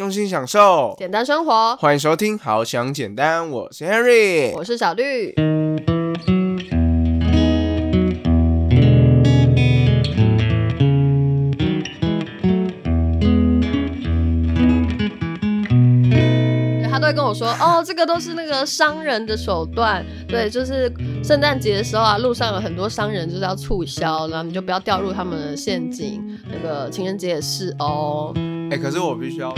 用心享受，简单生活。欢迎收听《好想简单》，我是 Henry，我是小绿。他都会跟我说：“ 哦，这个都是那个商人的手段。对，就是圣诞节的时候啊，路上有很多商人就是要促销，然后你就不要掉入他们的陷阱。那个情人节也是哦。哎，可是我必须要，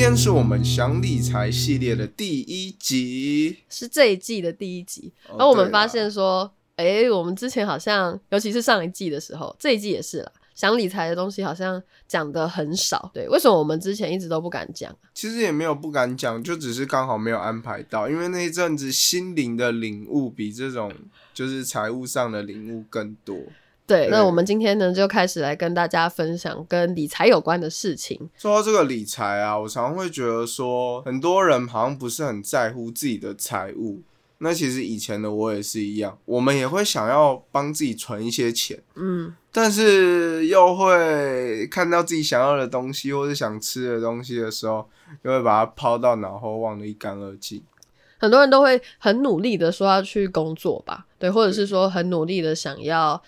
天是我们想理财系列的第一集，是这一季的第一集。然后我们发现说，哎，我们之前好像，尤其是上一季的时候，这一季也是啦。”想理财的东西好像讲的很少，对？为什么我们之前一直都不敢讲？其实也没有不敢讲，就只是刚好没有安排到。因为那一阵子心灵的领悟比这种就是财务上的领悟更多。对，那我们今天呢就开始来跟大家分享跟理财有关的事情。说到这个理财啊，我常常会觉得说，很多人好像不是很在乎自己的财务。那其实以前的我也是一样，我们也会想要帮自己存一些钱，嗯，但是又会看到自己想要的东西或者想吃的东西的时候，又会把它抛到脑后，忘得一干二净。很多人都会很努力的说要去工作吧，对，或者是说很努力的想要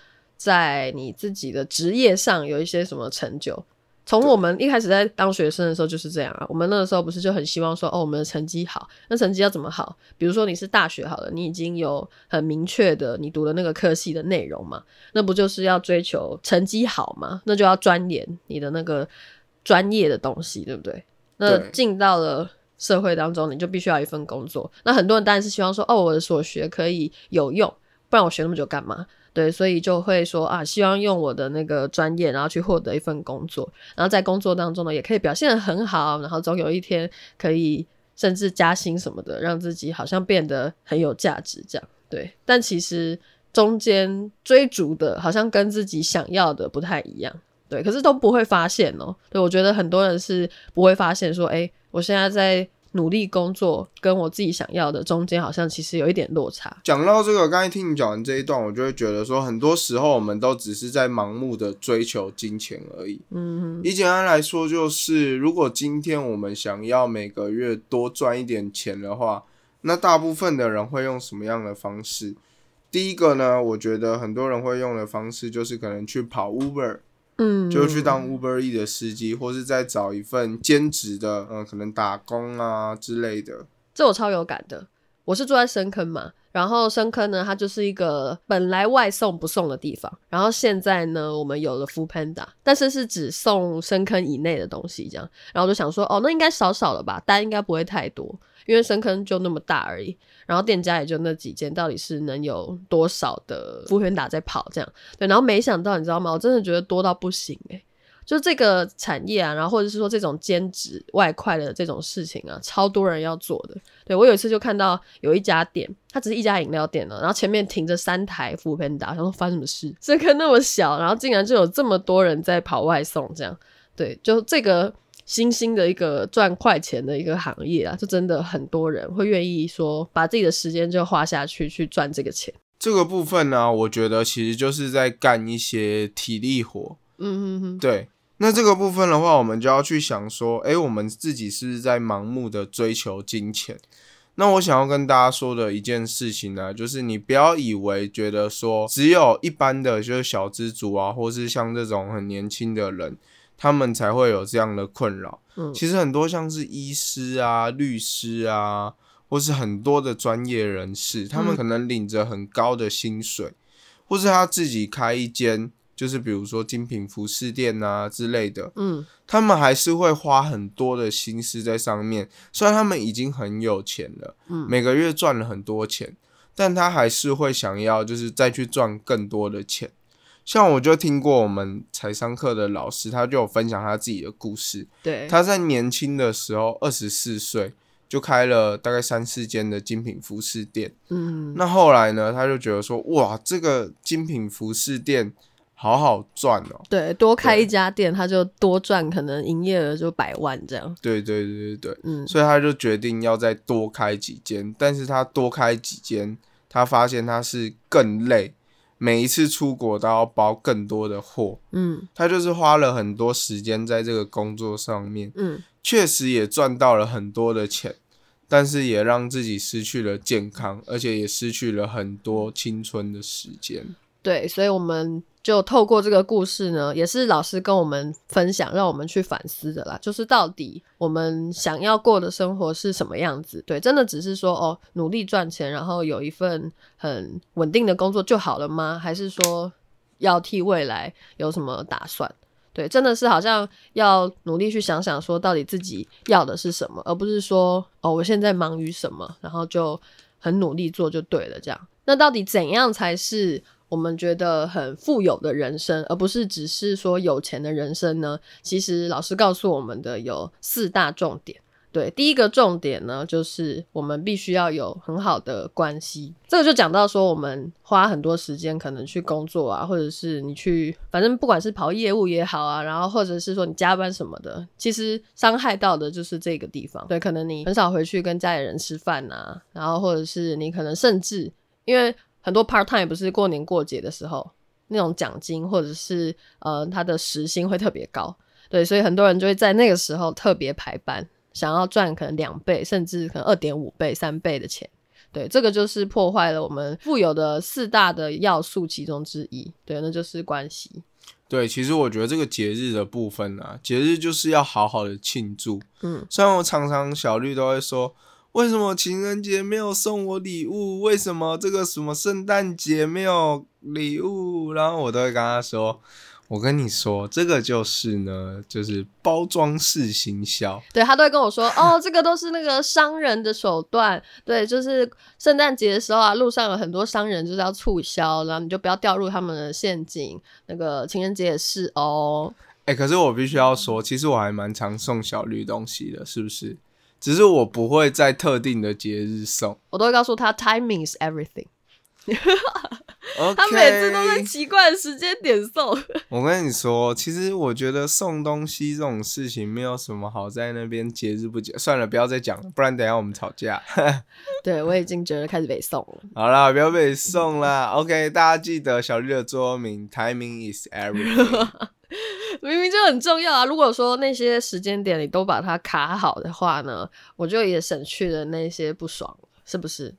在你自己的职业上有一些什么成就。从我们一开始在当学生的时候就是这样啊，我们那个时候不是就很希望说，哦，我们的成绩好，那成绩要怎么好？比如说你是大学好了，你已经有很明确的你读的那个科系的内容嘛，那不就是要追求成绩好嘛？那就要钻研你的那个专业的东西，对不对？那进到了社会当中，你就必须要一份工作。那很多人当然是希望说，哦，我的所学可以有用，不然我学那么久干嘛？对，所以就会说啊，希望用我的那个专业，然后去获得一份工作，然后在工作当中呢，也可以表现的很好，然后总有一天可以甚至加薪什么的，让自己好像变得很有价值这样。对，但其实中间追逐的好像跟自己想要的不太一样。对，可是都不会发现哦。对，我觉得很多人是不会发现说，哎，我现在在。努力工作跟我自己想要的中间，好像其实有一点落差。讲到这个，刚才听你讲完这一段，我就会觉得说，很多时候我们都只是在盲目的追求金钱而已。嗯，以简单来说，就是如果今天我们想要每个月多赚一点钱的话，那大部分的人会用什么样的方式？第一个呢，我觉得很多人会用的方式就是可能去跑 Uber。嗯，就去当 Uber E 的司机，或是再找一份兼职的，嗯，可能打工啊之类的。这我超有感的。我是住在深坑嘛，然后深坑呢，它就是一个本来外送不送的地方，然后现在呢，我们有了 Food Panda，但是是只送深坑以内的东西，这样。然后就想说，哦，那应该少少了吧，单应该不会太多。因为深坑就那么大而已，然后店家也就那几间，到底是能有多少的服务员打在跑这样？对，然后没想到你知道吗？我真的觉得多到不行诶。就这个产业啊，然后或者是说这种兼职外快的这种事情啊，超多人要做的。对我有一次就看到有一家店，它只是一家饮料店了，然后前面停着三台服务员打，想说发生什么事？这坑那么小，然后竟然就有这么多人在跑外送这样？对，就这个。新兴的一个赚快钱的一个行业啊，就真的很多人会愿意说把自己的时间就花下去去赚这个钱。这个部分呢，我觉得其实就是在干一些体力活。嗯嗯嗯，对。那这个部分的话，我们就要去想说，哎，我们自己是不是在盲目的追求金钱？那我想要跟大家说的一件事情呢，就是你不要以为觉得说只有一般的就是小资族啊，或是像这种很年轻的人。他们才会有这样的困扰。嗯，其实很多像是医师啊、律师啊，或是很多的专业人士，他们可能领着很高的薪水，或是他自己开一间，就是比如说精品服饰店啊之类的。嗯，他们还是会花很多的心思在上面。虽然他们已经很有钱了，嗯，每个月赚了很多钱，但他还是会想要就是再去赚更多的钱。像我就听过我们财商课的老师，他就有分享他自己的故事。对，他在年轻的时候，二十四岁就开了大概三四间的精品服饰店。嗯，那后来呢，他就觉得说，哇，这个精品服饰店好好赚哦。对，多开一家店，他就多赚，可能营业额就百万这样。对对对对对，嗯，所以他就决定要再多开几间，但是他多开几间，他发现他是更累。每一次出国都要包更多的货，嗯，他就是花了很多时间在这个工作上面，嗯，确实也赚到了很多的钱，但是也让自己失去了健康，而且也失去了很多青春的时间。对，所以我们。就透过这个故事呢，也是老师跟我们分享，让我们去反思的啦。就是到底我们想要过的生活是什么样子？对，真的只是说哦，努力赚钱，然后有一份很稳定的工作就好了吗？还是说要替未来有什么打算？对，真的是好像要努力去想想，说到底自己要的是什么，而不是说哦，我现在忙于什么，然后就很努力做就对了。这样，那到底怎样才是？我们觉得很富有的人生，而不是只是说有钱的人生呢？其实老师告诉我们的有四大重点。对，第一个重点呢，就是我们必须要有很好的关系。这个就讲到说，我们花很多时间可能去工作啊，或者是你去，反正不管是跑业务也好啊，然后或者是说你加班什么的，其实伤害到的就是这个地方。对，可能你很少回去跟家里人吃饭呐，然后或者是你可能甚至因为。很多 part time 不是过年过节的时候，那种奖金或者是呃他的时薪会特别高，对，所以很多人就会在那个时候特别排班，想要赚可能两倍甚至可能二点五倍、三倍的钱，对，这个就是破坏了我们富有的四大的要素其中之一，对，那就是关系。对，其实我觉得这个节日的部分啊，节日就是要好好的庆祝，嗯，虽然我常常小绿都会说。为什么情人节没有送我礼物？为什么这个什么圣诞节没有礼物？然后我都会跟他说：“我跟你说，这个就是呢，就是包装式行销。”对他都会跟我说：“哦，这个都是那个商人的手段。对，就是圣诞节的时候啊，路上有很多商人就是要促销，然后你就不要掉入他们的陷阱。那个情人节也是哦。哎，可是我必须要说，其实我还蛮常送小绿东西的，是不是？”只是我不会在特定的节日送，我都会告诉他 timing is everything。他每次都在奇怪的时间点送。我跟你说，其实我觉得送东西这种事情没有什么好在那边节日不节，算了，不要再讲了，不然等下我们吵架。对我已经觉得开始被送了。好啦，不要被送啦。OK，大家记得小绿的座右铭 timing is everything。明明就很重要啊！如果说那些时间点你都把它卡好的话呢，我就也省去了那些不爽，是不是？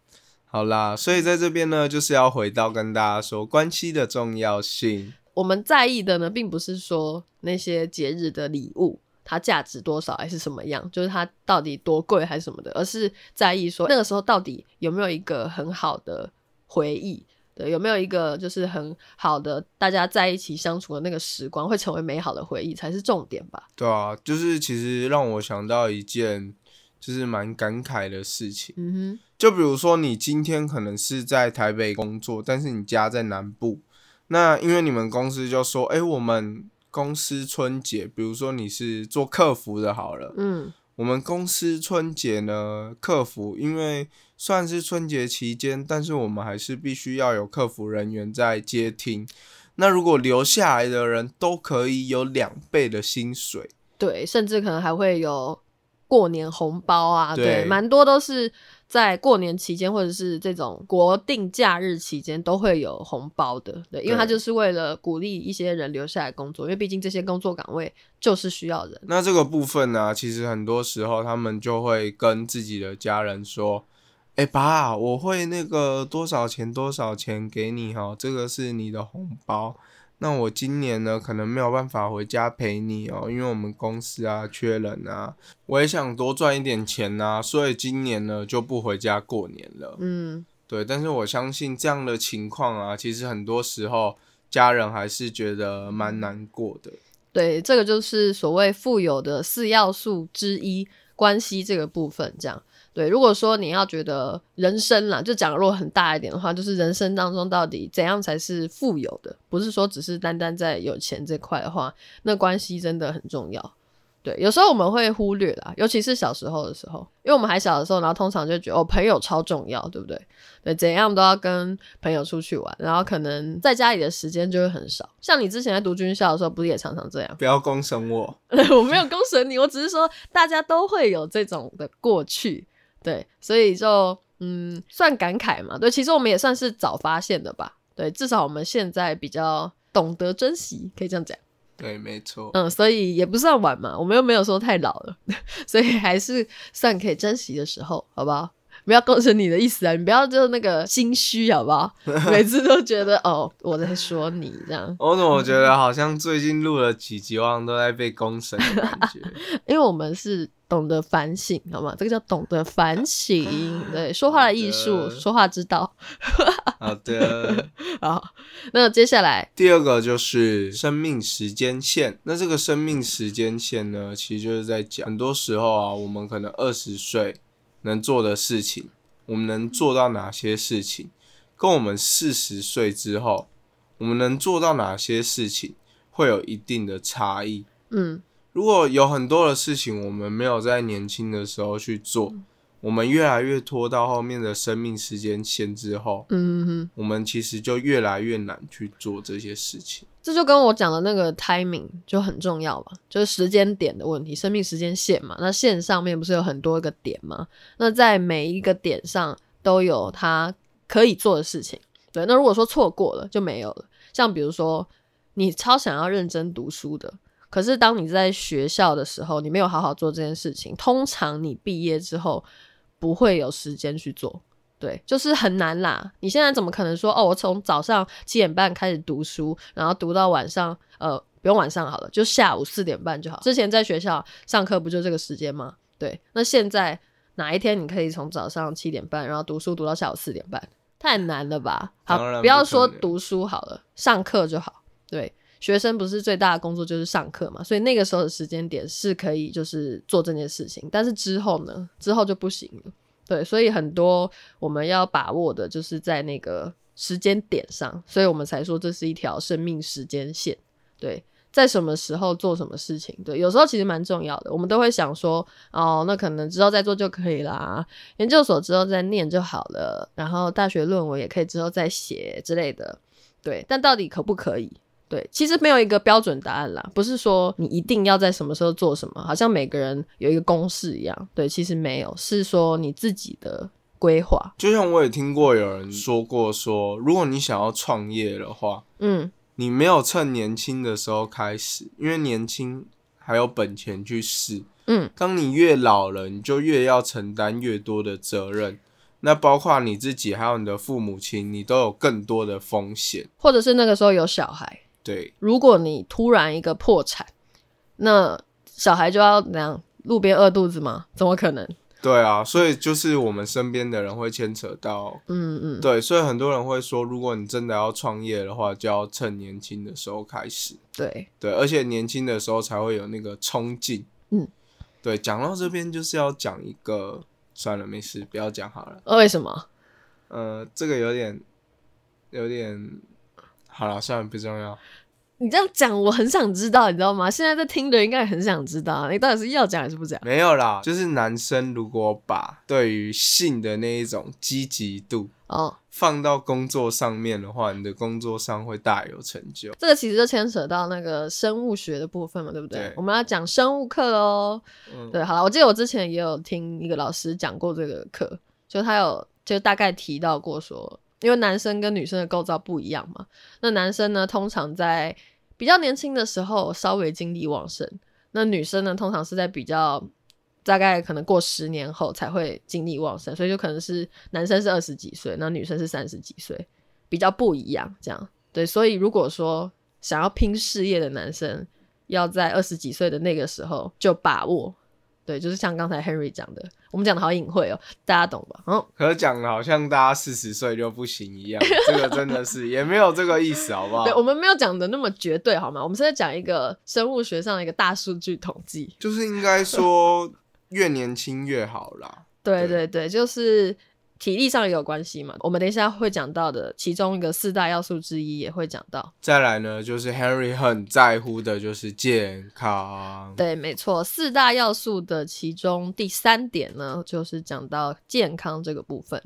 好啦，所以在这边呢，就是要回到跟大家说关系的重要性。我们在意的呢，并不是说那些节日的礼物它价值多少还是什么样，就是它到底多贵还是什么的，而是在意说那个时候到底有没有一个很好的回忆。对，有没有一个就是很好的大家在一起相处的那个时光，会成为美好的回忆才是重点吧？对啊，就是其实让我想到一件就是蛮感慨的事情。嗯哼，就比如说你今天可能是在台北工作，但是你家在南部，那因为你们公司就说，哎，我们公司春节，比如说你是做客服的，好了，嗯。我们公司春节呢，客服因为算是春节期间，但是我们还是必须要有客服人员在接听。那如果留下来的人都可以有两倍的薪水，对，甚至可能还会有过年红包啊，对，蛮多都是。在过年期间，或者是这种国定假日期间，都会有红包的，对，因为他就是为了鼓励一些人留下来工作，因为毕竟这些工作岗位就是需要人。那这个部分呢，其实很多时候他们就会跟自己的家人说：“哎，爸，我会那个多少钱多少钱给你哈，这个是你的红包。”那我今年呢，可能没有办法回家陪你哦，因为我们公司啊缺人啊，我也想多赚一点钱呐，所以今年呢就不回家过年了。嗯，对，但是我相信这样的情况啊，其实很多时候家人还是觉得蛮难过的。对，这个就是所谓富有的四要素之一，关系这个部分这样。对，如果说你要觉得人生啦，就讲如果很大一点的话，就是人生当中到底怎样才是富有的，不是说只是单单在有钱这块的话，那关系真的很重要。对，有时候我们会忽略啦，尤其是小时候的时候，因为我们还小的时候，然后通常就觉得哦，朋友超重要，对不对？对，怎样都要跟朋友出去玩，然后可能在家里的时间就会很少。像你之前在读军校的时候，不是也常常这样？不要公审我，我没有公审你，我只是说大家都会有这种的过去。对，所以就嗯，算感慨嘛。对，其实我们也算是早发现的吧。对，至少我们现在比较懂得珍惜，可以这样讲。对，没错。嗯，所以也不算晚嘛，我们又没有说太老了，所以还是算可以珍惜的时候，好不好？不要构成你的意思啊！你不要就那个心虚，好不好？每次都觉得哦，我在说你这样。我怎么觉得好像最近录了几集，好像都在被公审的感觉？因为我们是懂得反省，好吗？这个叫懂得反省，对，说话的艺术，说话之道。好的，好。那接下来第二个就是生命时间线。那这个生命时间线呢，其实就是在讲，很多时候啊，我们可能二十岁。能做的事情，我们能做到哪些事情？跟我们四十岁之后，我们能做到哪些事情，会有一定的差异。嗯，如果有很多的事情我们没有在年轻的时候去做。我们越来越拖到后面的生命时间线之后，嗯哼，我们其实就越来越难去做这些事情。这就跟我讲的那个 timing 就很重要吧，就是时间点的问题，生命时间线嘛。那线上面不是有很多个点吗？那在每一个点上都有它可以做的事情。对，那如果说错过了就没有了。像比如说，你超想要认真读书的，可是当你在学校的时候，你没有好好做这件事情，通常你毕业之后。不会有时间去做，对，就是很难啦。你现在怎么可能说哦？我从早上七点半开始读书，然后读到晚上，呃，不用晚上好了，就下午四点半就好。之前在学校上课不就这个时间吗？对，那现在哪一天你可以从早上七点半，然后读书读到下午四点半？太难了吧？好，不要说读书好了，上课就好。对，学生不是最大的工作就是上课嘛，所以那个时候的时间点是可以就是做这件事情。但是之后呢？之后就不行了。对，所以很多我们要把握的就是在那个时间点上，所以我们才说这是一条生命时间线。对，在什么时候做什么事情，对，有时候其实蛮重要的。我们都会想说，哦，那可能之后再做就可以啦，研究所之后再念就好了，然后大学论文也可以之后再写之类的。对，但到底可不可以？对，其实没有一个标准答案啦，不是说你一定要在什么时候做什么，好像每个人有一个公式一样。对，其实没有，是说你自己的规划。就像我也听过有人说过，说如果你想要创业的话，嗯，你没有趁年轻的时候开始，因为年轻还有本钱去试，嗯，当你越老了，你就越要承担越多的责任。那包括你自己，还有你的父母亲，你都有更多的风险，或者是那个时候有小孩。对，如果你突然一个破产，那小孩就要怎样？路边饿肚子吗？怎么可能？对啊，所以就是我们身边的人会牵扯到，嗯嗯，对，所以很多人会说，如果你真的要创业的话，就要趁年轻的时候开始。对对，而且年轻的时候才会有那个冲劲。嗯，对，讲到这边就是要讲一个，算了，没事，不要讲好了。为什么？呃，这个有点，有点。好了，算了，不重要。你这样讲，我很想知道，你知道吗？现在在听的应该很想知道，你到底是要讲还是不讲？没有啦，就是男生如果把对于性的那一种积极度哦放到工作上面的话，你的工作上会大有成就。这个其实就牵扯到那个生物学的部分嘛，对不对？我们要讲生物课喽。对，好了，我记得我之前也有听一个老师讲过这个课，就他有就大概提到过说。因为男生跟女生的构造不一样嘛，那男生呢，通常在比较年轻的时候稍微精力旺盛，那女生呢，通常是在比较大概可能过十年后才会精力旺盛，所以就可能是男生是二十几岁，那女生是三十几岁，比较不一样，这样对。所以如果说想要拼事业的男生，要在二十几岁的那个时候就把握。对，就是像刚才 Henry 讲的，我们讲的好隐晦哦，大家懂吧？嗯，可是讲的好像大家四十岁就不行一样，这个真的是也没有这个意思，好不好？对，我们没有讲的那么绝对，好吗？我们是在讲一个生物学上的一个大数据统计，就是应该说越年轻越好啦。对对对，就是。体力上也有关系嘛？我们等一下会讲到的，其中一个四大要素之一也会讲到。再来呢，就是 Henry 很在乎的就是健康。对，没错，四大要素的其中第三点呢，就是讲到健康这个部分。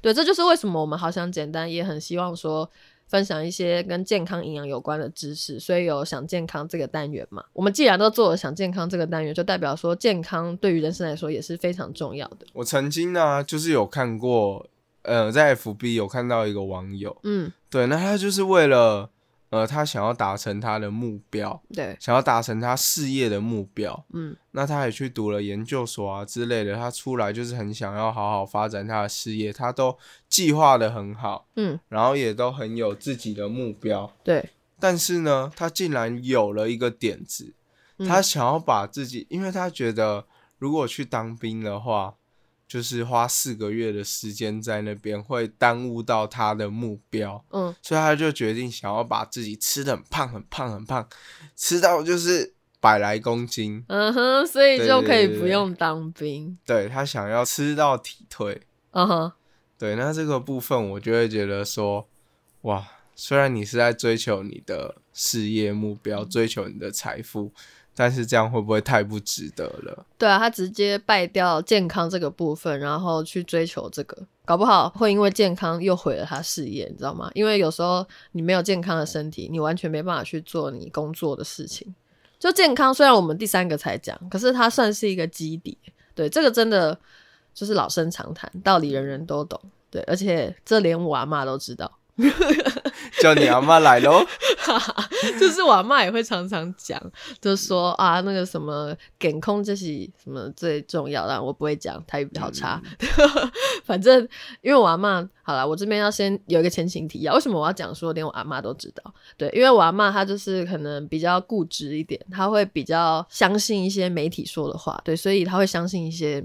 对，这就是为什么我们好想简单，也很希望说。分享一些跟健康营养有关的知识，所以有想健康这个单元嘛？我们既然都做了想健康这个单元，就代表说健康对于人生来说也是非常重要的。我曾经呢，就是有看过呃，在 FB 有看到一个网友，嗯，对，那他就是为了。呃，他想要达成他的目标，对，想要达成他事业的目标，嗯，那他也去读了研究所啊之类的，他出来就是很想要好好发展他的事业，他都计划的很好，嗯，然后也都很有自己的目标，对，但是呢，他竟然有了一个点子，他想要把自己，因为他觉得如果去当兵的话。就是花四个月的时间在那边，会耽误到他的目标。嗯，所以他就决定想要把自己吃的很胖、很胖、很胖，吃到就是百来公斤。嗯哼，所以就可以不用当兵。对他想要吃到体退。嗯哼，对，那这个部分我就会觉得说，哇，虽然你是在追求你的事业目标，追求你的财富。但是这样会不会太不值得了？对啊，他直接败掉健康这个部分，然后去追求这个，搞不好会因为健康又毁了他事业，你知道吗？因为有时候你没有健康的身体，你完全没办法去做你工作的事情。就健康，虽然我们第三个才讲，可是它算是一个基底。对，这个真的就是老生常谈，道理人人都懂。对，而且这连我阿妈都知道。叫你阿妈来喽，就是我阿妈也会常常讲，就说啊，那个什么减空这是什么最重要，但我不会讲，台语比较差。反正因为我阿妈，好了，我这边要先有一个前情提要，为什么我要讲说连我阿妈都知道？对，因为我阿妈她就是可能比较固执一点，她会比较相信一些媒体说的话，对，所以她会相信一些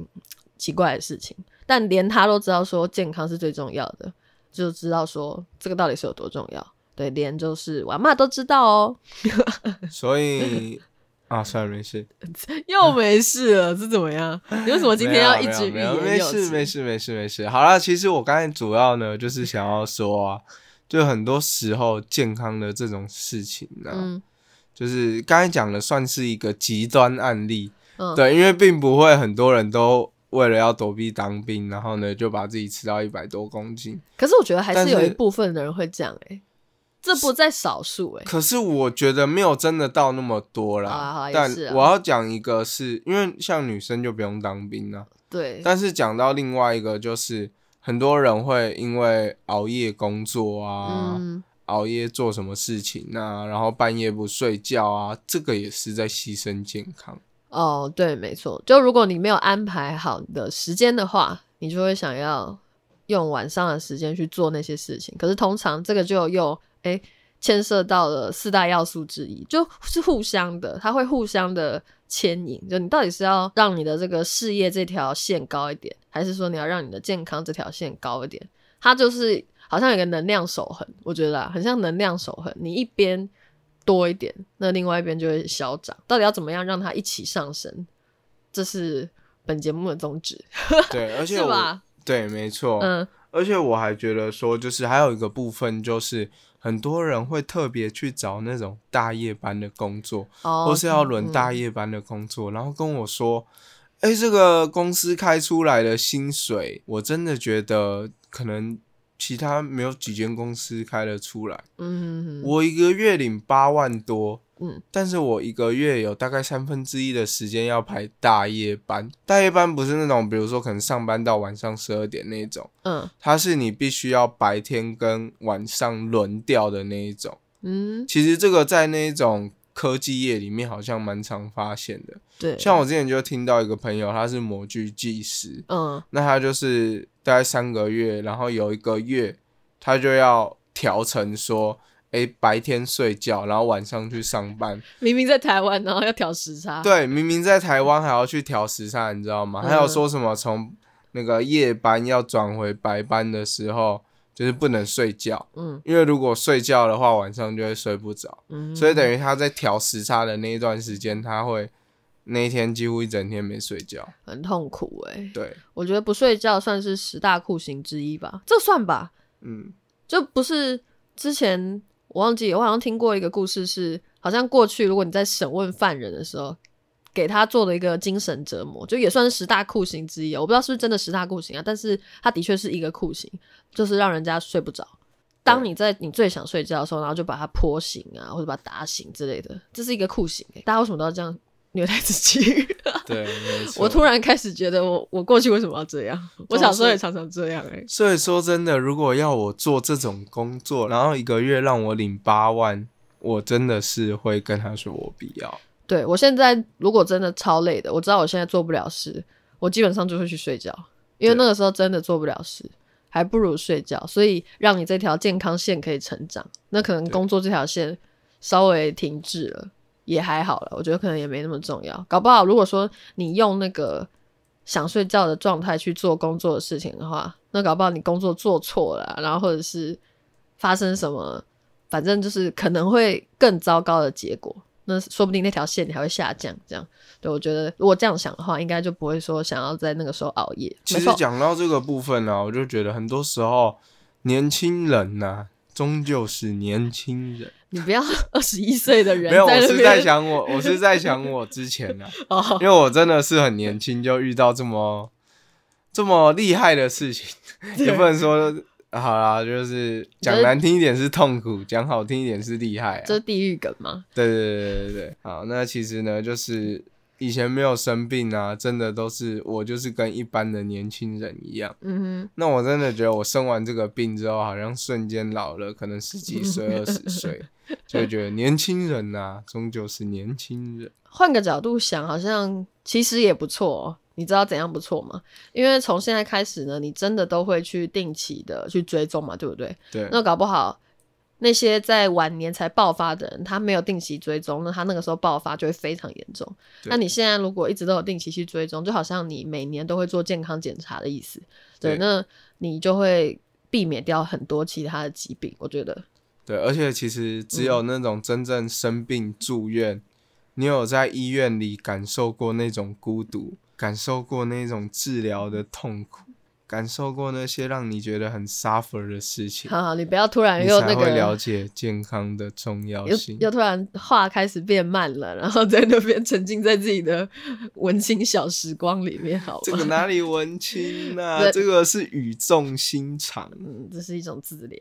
奇怪的事情，但连她都知道说健康是最重要的。就知道说这个到底是有多重要，对，连就是我妈都知道哦。所以啊，算了，没事，又没事了，是怎么样？你为什么今天要一直没事，没事，没事，没事。好了，其实我刚才主要呢，就是想要说啊，就很多时候健康的这种事情呢，就是刚才讲的算是一个极端案例，对，因为并不会很多人都。为了要躲避当兵，然后呢，就把自己吃到一百多公斤。可是我觉得还是有一部分的人会这样哎，这不在少数哎。可是我觉得没有真的到那么多啦。但我要讲一个，是因为像女生就不用当兵了。对。但是讲到另外一个，就是很多人会因为熬夜工作啊，熬夜做什么事情啊，然后半夜不睡觉啊，这个也是在牺牲健康。哦，对，没错。就如果你没有安排好的时间的话，你就会想要用晚上的时间去做那些事情。可是通常这个就又哎牵涉到了四大要素之一，就是互相的，它会互相的牵引。就你到底是要让你的这个事业这条线高一点，还是说你要让你的健康这条线高一点？它就是好像有个能量守恒，我觉得很像能量守恒。你一边。多一点，那另外一边就会消长。到底要怎么样让它一起上升？这是本节目的宗旨。对，而且我对，没错。嗯，而且我还觉得说，就是还有一个部分，就是很多人会特别去找那种大夜班的工作，或是要轮大夜班的工作，然后跟我说：“哎，这个公司开出来的薪水，我真的觉得可能。”其他没有几间公司开得出来。嗯，我一个月领八万多，嗯，但是我一个月有大概三分之一的时间要排大夜班。大夜班不是那种，比如说可能上班到晚上十二点那种，嗯，它是你必须要白天跟晚上轮调的那一种。嗯，其实这个在那种。科技业里面好像蛮常发现的，对，像我之前就听到一个朋友，他是模具技师，嗯，那他就是大概三个月，然后有一个月他就要调成说，哎，白天睡觉，然后晚上去上班。明明在台湾，然后要调时差。对，明明在台湾还要去调时差，你知道吗？还有说什么从那个夜班要转回白班的时候。就是不能睡觉，嗯，因为如果睡觉的话，晚上就会睡不着，嗯，所以等于他在调时差的那一段时间，他会那一天几乎一整天没睡觉，很痛苦哎。对，我觉得不睡觉算是十大酷刑之一吧，这算吧，嗯，就不是之前我忘记，我好像听过一个故事，是好像过去如果你在审问犯人的时候。给他做了一个精神折磨，就也算是十大酷刑之一。我不知道是不是真的十大酷刑啊，但是他的确是一个酷刑，就是让人家睡不着。当你在你最想睡觉的时候，然后就把他泼醒啊，或者把他打醒之类的，这是一个酷刑。大家为什么都要这样虐待自己。对，我突然开始觉得，我我过去为什么要这样？我小时候也常常这样哎。所以说真的，如果要我做这种工作，然后一个月让我领八万，我真的是会跟他说我不要。对我现在如果真的超累的，我知道我现在做不了事，我基本上就会去睡觉，因为那个时候真的做不了事。还不如睡觉，所以让你这条健康线可以成长。那可能工作这条线稍微停滞了，也还好了。我觉得可能也没那么重要。搞不好，如果说你用那个想睡觉的状态去做工作的事情的话，那搞不好你工作做错了，然后或者是发生什么，反正就是可能会更糟糕的结果。那说不定那条线你还会下降，这样对我觉得，如果这样想的话，应该就不会说想要在那个时候熬夜。其实讲到这个部分呢，我就觉得很多时候年轻人呐，终究是年轻人。你不要 二十一岁的人，没有，我是在想我，我是在想我之前呢，因为我真的是很年轻就遇到这么这么厉害的事情，也不能说。好啦，就是讲难听一点是痛苦，讲好听一点是厉害。这是地狱梗吗？对对对对对对。好，那其实呢，就是以前没有生病啊，真的都是我就是跟一般的年轻人一样。嗯哼。那我真的觉得我生完这个病之后，好像瞬间老了，可能十几岁、二十岁，就会觉得年轻人呐，终究是年轻人。换个角度想，好像其实也不错。你知道怎样不错吗？因为从现在开始呢，你真的都会去定期的去追踪嘛，对不对？对。那搞不好那些在晚年才爆发的人，他没有定期追踪，那他那个时候爆发就会非常严重。那你现在如果一直都有定期去追踪，就好像你每年都会做健康检查的意思。对。那你就会避免掉很多其他的疾病，我觉得。对，而且其实只有那种真正生病住院，你有在医院里感受过那种孤独。感受过那种治疗的痛苦，感受过那些让你觉得很 suffer 的事情。好，好，你不要突然又那个了解健康的重要性。又突然话开始变慢了，然后在那边沉浸在自己的文青小时光里面。好，这个哪里文青啊？这个是语重心长。嗯，这是一种自怜。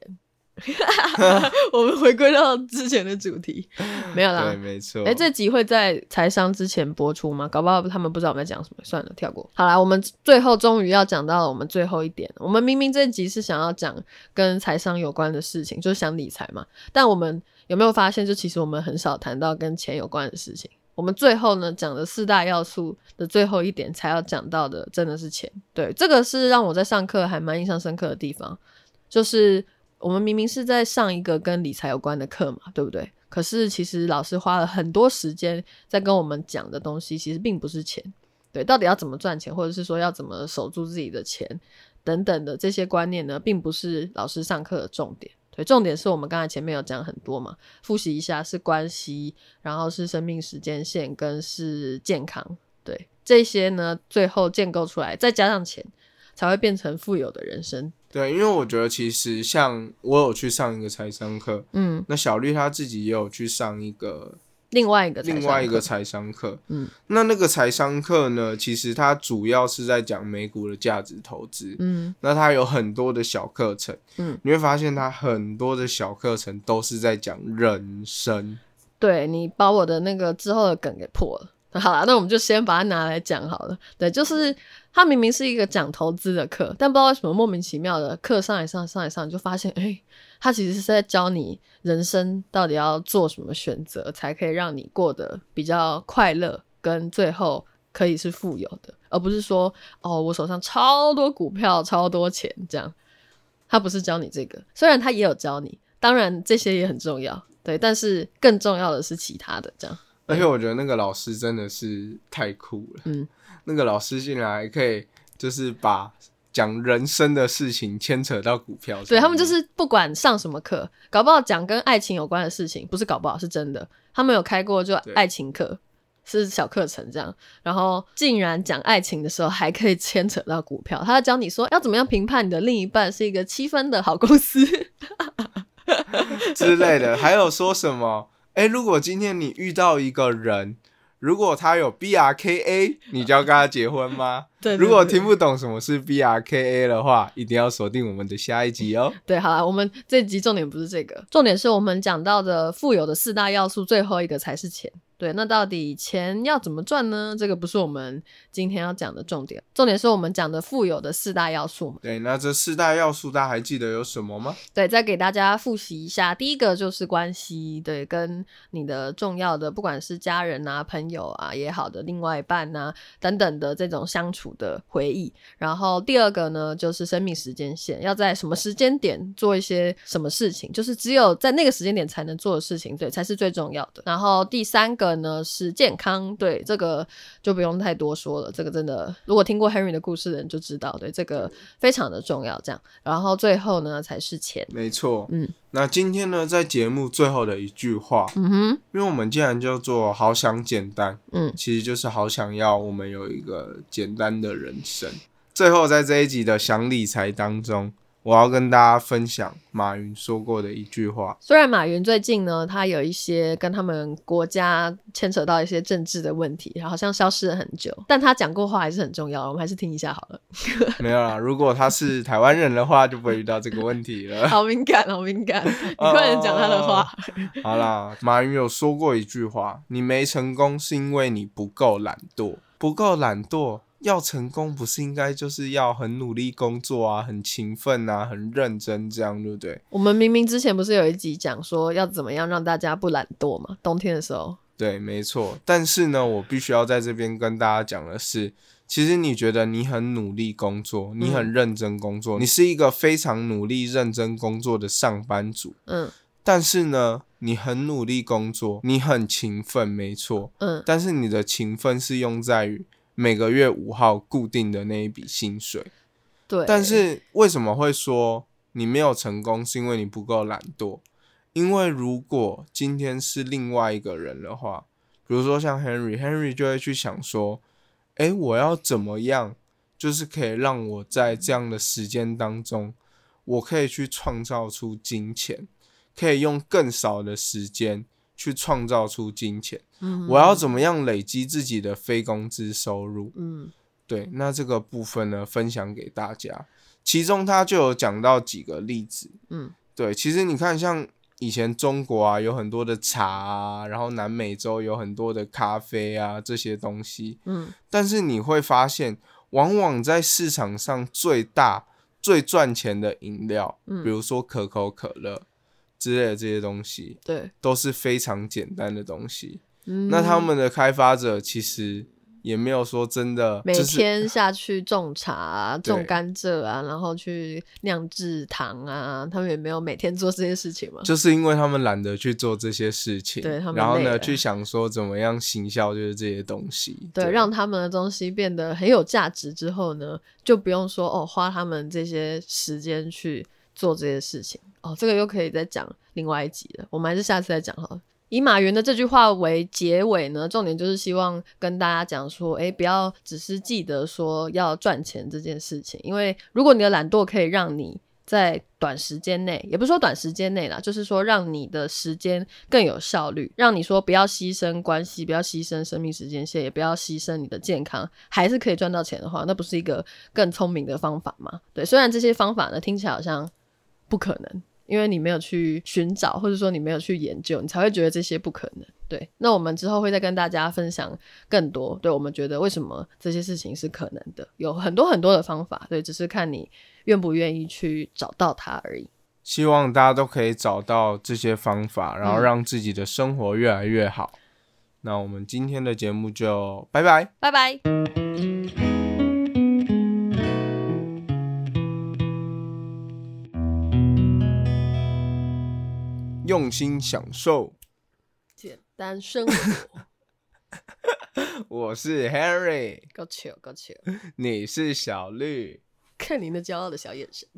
我们回归到之前的主题，没有啦，对，没错。哎，这集会在财商之前播出吗？搞不好他们不知道我们在讲什么，算了，跳过。好啦，我们最后终于要讲到了我们最后一点。我们明明这集是想要讲跟财商有关的事情，就是想理财嘛。但我们有没有发现，就其实我们很少谈到跟钱有关的事情。我们最后呢讲的四大要素的最后一点才要讲到的，真的是钱。对，这个是让我在上课还蛮印象深刻的地方，就是。我们明明是在上一个跟理财有关的课嘛，对不对？可是其实老师花了很多时间在跟我们讲的东西，其实并不是钱。对，到底要怎么赚钱，或者是说要怎么守住自己的钱等等的这些观念呢，并不是老师上课的重点。对，重点是我们刚才前面有讲很多嘛，复习一下是关系，然后是生命时间线，跟是健康。对，这些呢，最后建构出来，再加上钱，才会变成富有的人生。对，因为我觉得其实像我有去上一个财商课，嗯，那小绿他自己也有去上一个另外一个另外一个财商课，嗯，那那个财商课呢，其实它主要是在讲美股的价值投资，嗯，那它有很多的小课程，嗯，你会发现它很多的小课程都是在讲人生。对你把我的那个之后的梗给破了。好了，那我们就先把它拿来讲好了。对，就是他明明是一个讲投资的课，但不知道为什么莫名其妙的课上一上上一上，就发现，哎，他其实是在教你人生到底要做什么选择，才可以让你过得比较快乐，跟最后可以是富有的，而不是说，哦，我手上超多股票，超多钱这样。他不是教你这个，虽然他也有教你，当然这些也很重要，对，但是更重要的是其他的这样。而且我觉得那个老师真的是太酷了。嗯，那个老师竟然还可以就是把讲人生的事情牵扯到股票。对他们就是不管上什么课，搞不好讲跟爱情有关的事情，不是搞不好是真的。他们有开过就爱情课，是小课程这样。然后竟然讲爱情的时候还可以牵扯到股票，他要教你说要怎么样评判你的另一半是一个七分的好公司之类的，还有说什么？哎，如果今天你遇到一个人，如果他有 B R K A，你就要跟他结婚吗？对。如果听不懂什么是 B R K A 的话，一定要锁定我们的下一集哦。对，好了，我们这集重点不是这个，重点是我们讲到的富有的四大要素，最后一个才是钱。对，那到底钱要怎么赚呢？这个不是我们今天要讲的重点，重点是我们讲的富有的四大要素嘛。对，那这四大要素大家还记得有什么吗？对，再给大家复习一下，第一个就是关系，对，跟你的重要的不管是家人啊、朋友啊也好的另外一半啊等等的这种相处的回忆。然后第二个呢，就是生命时间线，要在什么时间点做一些什么事情，就是只有在那个时间点才能做的事情，对，才是最重要的。然后第三个。个呢是健康，对这个就不用太多说了。这个真的，如果听过 Henry 的故事的人就知道，对这个非常的重要。这样，然后最后呢才是钱，没错。嗯，那今天呢，在节目最后的一句话，嗯哼，因为我们既然叫做好想简单，嗯，其实就是好想要我们有一个简单的人生。最后，在这一集的想理财当中。我要跟大家分享马云说过的一句话。虽然马云最近呢，他有一些跟他们国家牵扯到一些政治的问题，好像消失了很久，但他讲过话还是很重要，我们还是听一下好了。没有啦，如果他是台湾人的话，就不会遇到这个问题了。好敏感，好敏感，你快点讲他的话。好啦，马云有说过一句话：你没成功是因为你不够懒惰，不够懒惰。要成功，不是应该就是要很努力工作啊，很勤奋啊，很认真，这样对不对？我们明明之前不是有一集讲说要怎么样让大家不懒惰嘛？冬天的时候。对，没错。但是呢，我必须要在这边跟大家讲的是，其实你觉得你很努力工作，你很认真工作，你是一个非常努力认真工作的上班族。嗯。但是呢，你很努力工作，你很勤奋，没错。嗯。但是你的勤奋是用在于。每个月五号固定的那一笔薪水，对。但是为什么会说你没有成功？是因为你不够懒惰。因为如果今天是另外一个人的话，比如说像 Henry，Henry 就会去想说：，哎，我要怎么样，就是可以让我在这样的时间当中，我可以去创造出金钱，可以用更少的时间。去创造出金钱，嗯我要怎么样累积自己的非工资收入？嗯，对，那这个部分呢，分享给大家。其中他就有讲到几个例子，嗯，对，其实你看，像以前中国啊，有很多的茶啊，然后南美洲有很多的咖啡啊，这些东西，嗯，但是你会发现，往往在市场上最大、最赚钱的饮料，比如说可口可乐。之类的这些东西，对，都是非常简单的东西。那他们的开发者其实也没有说真的每天下去种茶、啊 种甘蔗啊，然后去酿制糖啊，他们也没有每天做这些事情嘛。就是因为他们懒得去做这些事情，对，然后呢，去想说怎么样行销就是这些东西，对，让他们的东西变得很有价值之后呢，就不用说哦，花他们这些时间去。做这些事情哦，这个又可以再讲另外一集了。我们还是下次再讲好了。以马云的这句话为结尾呢，重点就是希望跟大家讲说，哎，不要只是记得说要赚钱这件事情，因为如果你的懒惰可以让你在短时间内，也不是说短时间内啦，就是说让你的时间更有效率，让你说不要牺牲关系，不要牺牲生命时间线，也不要牺牲你的健康，还是可以赚到钱的话，那不是一个更聪明的方法吗？对，虽然这些方法呢听起来好像。不可能，因为你没有去寻找，或者说你没有去研究，你才会觉得这些不可能。对，那我们之后会再跟大家分享更多。对我们觉得为什么这些事情是可能的，有很多很多的方法。对，只是看你愿不愿意去找到它而已。希望大家都可以找到这些方法，然后让自己的生活越来越好。那我们今天的节目就拜拜，拜拜。用心享受简单生活。我是 Harry，够糗够糗。你是小绿，看您那骄傲的小眼神。